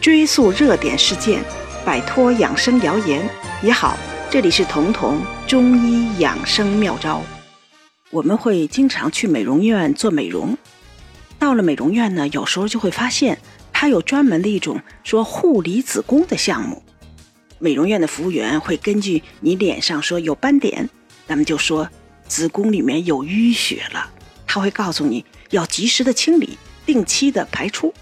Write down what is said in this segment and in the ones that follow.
追溯热点事件，摆脱养生谣言也好。这里是彤彤中医养生妙招。我们会经常去美容院做美容，到了美容院呢，有时候就会发现它有专门的一种说护理子宫的项目。美容院的服务员会根据你脸上说有斑点，咱们就说子宫里面有淤血了，他会告诉你要及时的清理，定期的排出。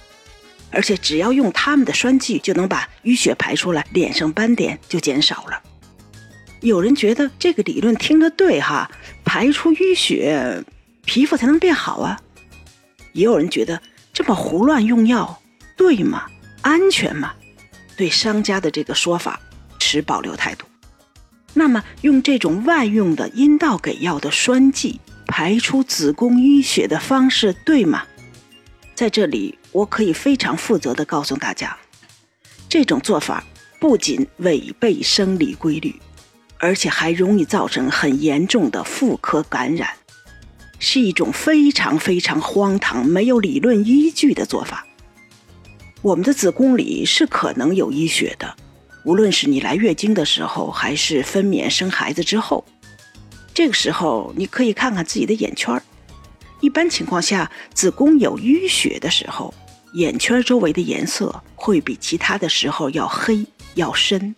而且只要用他们的栓剂，就能把淤血排出来，脸上斑点就减少了。有人觉得这个理论听着对哈，排出淤血，皮肤才能变好啊。也有人觉得这么胡乱用药对吗？安全吗？对商家的这个说法持保留态度。那么用这种外用的阴道给药的栓剂排出子宫淤血的方式对吗？在这里。我可以非常负责的告诉大家，这种做法不仅违背生理规律，而且还容易造成很严重的妇科感染，是一种非常非常荒唐、没有理论依据的做法。我们的子宫里是可能有淤血的，无论是你来月经的时候，还是分娩生孩子之后，这个时候你可以看看自己的眼圈儿。一般情况下，子宫有淤血的时候。眼圈周围的颜色会比其他的时候要黑要深，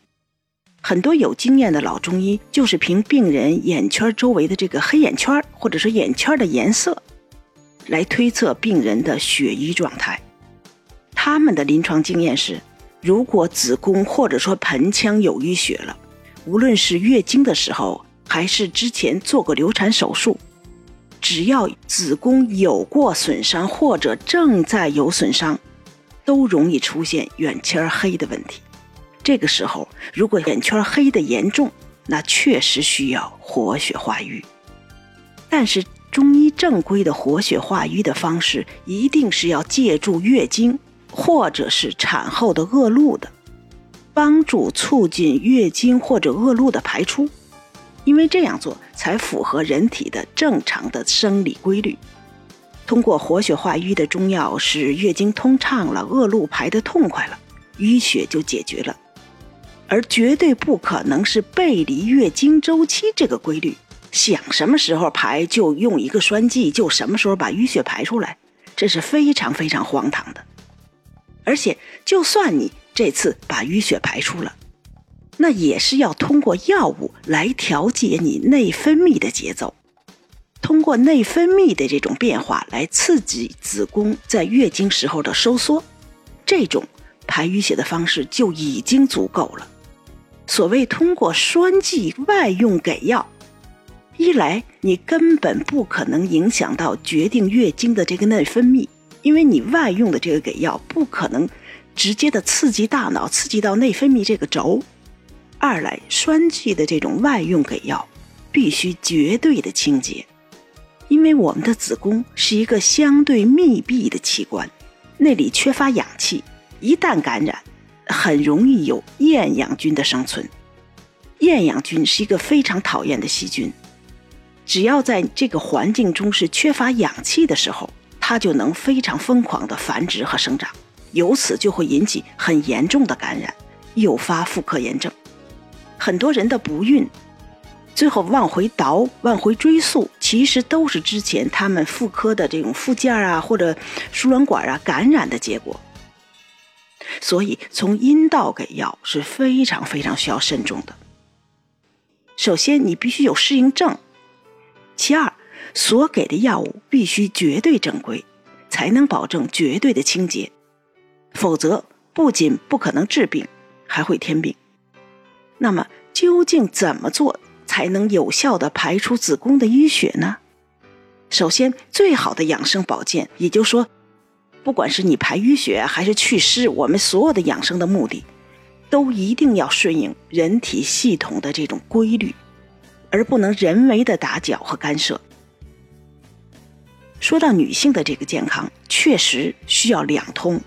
很多有经验的老中医就是凭病人眼圈周围的这个黑眼圈或者是眼圈的颜色，来推测病人的血瘀状态。他们的临床经验是，如果子宫或者说盆腔有淤血了，无论是月经的时候还是之前做过流产手术。只要子宫有过损伤或者正在有损伤，都容易出现眼圈黑的问题。这个时候，如果眼圈黑的严重，那确实需要活血化瘀。但是，中医正规的活血化瘀的方式，一定是要借助月经或者是产后的恶露的，帮助促进月经或者恶露的排出。因为这样做才符合人体的正常的生理规律。通过活血化瘀的中药，使月经通畅了，恶露排得痛快了，淤血就解决了。而绝对不可能是背离月经周期这个规律，想什么时候排就用一个栓剂，就什么时候把淤血排出来，这是非常非常荒唐的。而且，就算你这次把淤血排出了，那也是要通过药物来调节你内分泌的节奏，通过内分泌的这种变化来刺激子宫在月经时候的收缩，这种排淤血的方式就已经足够了。所谓通过栓剂外用给药，一来你根本不可能影响到决定月经的这个内分泌，因为你外用的这个给药不可能直接的刺激大脑，刺激到内分泌这个轴。二来，栓剂的这种外用给药，必须绝对的清洁，因为我们的子宫是一个相对密闭的器官，那里缺乏氧气，一旦感染，很容易有厌氧菌的生存。厌氧菌是一个非常讨厌的细菌，只要在这个环境中是缺乏氧气的时候，它就能非常疯狂的繁殖和生长，由此就会引起很严重的感染，诱发妇科炎症。很多人的不孕，最后往回倒、往回追溯，其实都是之前他们妇科的这种附件啊，或者输卵管啊感染的结果。所以，从阴道给药是非常非常需要慎重的。首先，你必须有适应症；其二，所给的药物必须绝对正规，才能保证绝对的清洁，否则不仅不可能治病，还会添病。那么，究竟怎么做才能有效的排出子宫的淤血呢？首先，最好的养生保健，也就是说，不管是你排淤血还是祛湿，我们所有的养生的目的，都一定要顺应人体系统的这种规律，而不能人为的打搅和干涉。说到女性的这个健康，确实需要两通，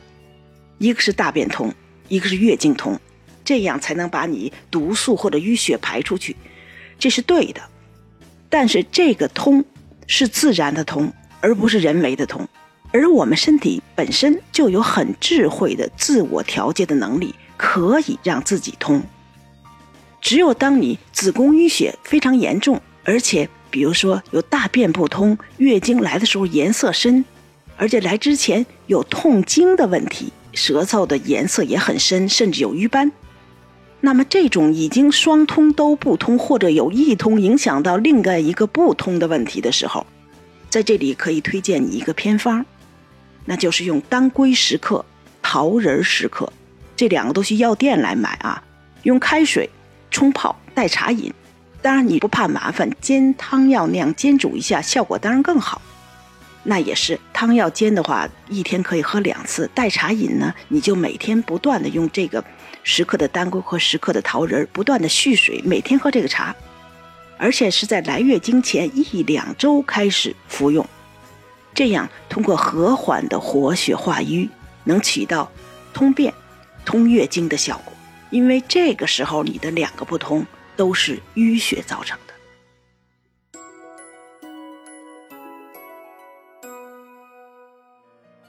一个是大便通，一个是月经通。这样才能把你毒素或者淤血排出去，这是对的。但是这个通是自然的通，而不是人为的通。而我们身体本身就有很智慧的自我调节的能力，可以让自己通。只有当你子宫淤血非常严重，而且比如说有大便不通、月经来的时候颜色深，而且来之前有痛经的问题，舌头的颜色也很深，甚至有瘀斑，那么这种已经双通都不通，或者有一通影响到另外一个不通的问题的时候，在这里可以推荐你一个偏方，那就是用当归十克、桃仁十克，这两个都去药店来买啊，用开水。冲泡代茶饮，当然你不怕麻烦，煎汤药那样煎煮一下，效果当然更好。那也是汤药煎的话，一天可以喝两次。代茶饮呢，你就每天不断的用这个十克的当归和十克的桃仁，不断的蓄水，每天喝这个茶，而且是在来月经前一两周开始服用，这样通过和缓的活血化瘀，能起到通便、通月经的效果。因为这个时候你的两个不通都是淤血造成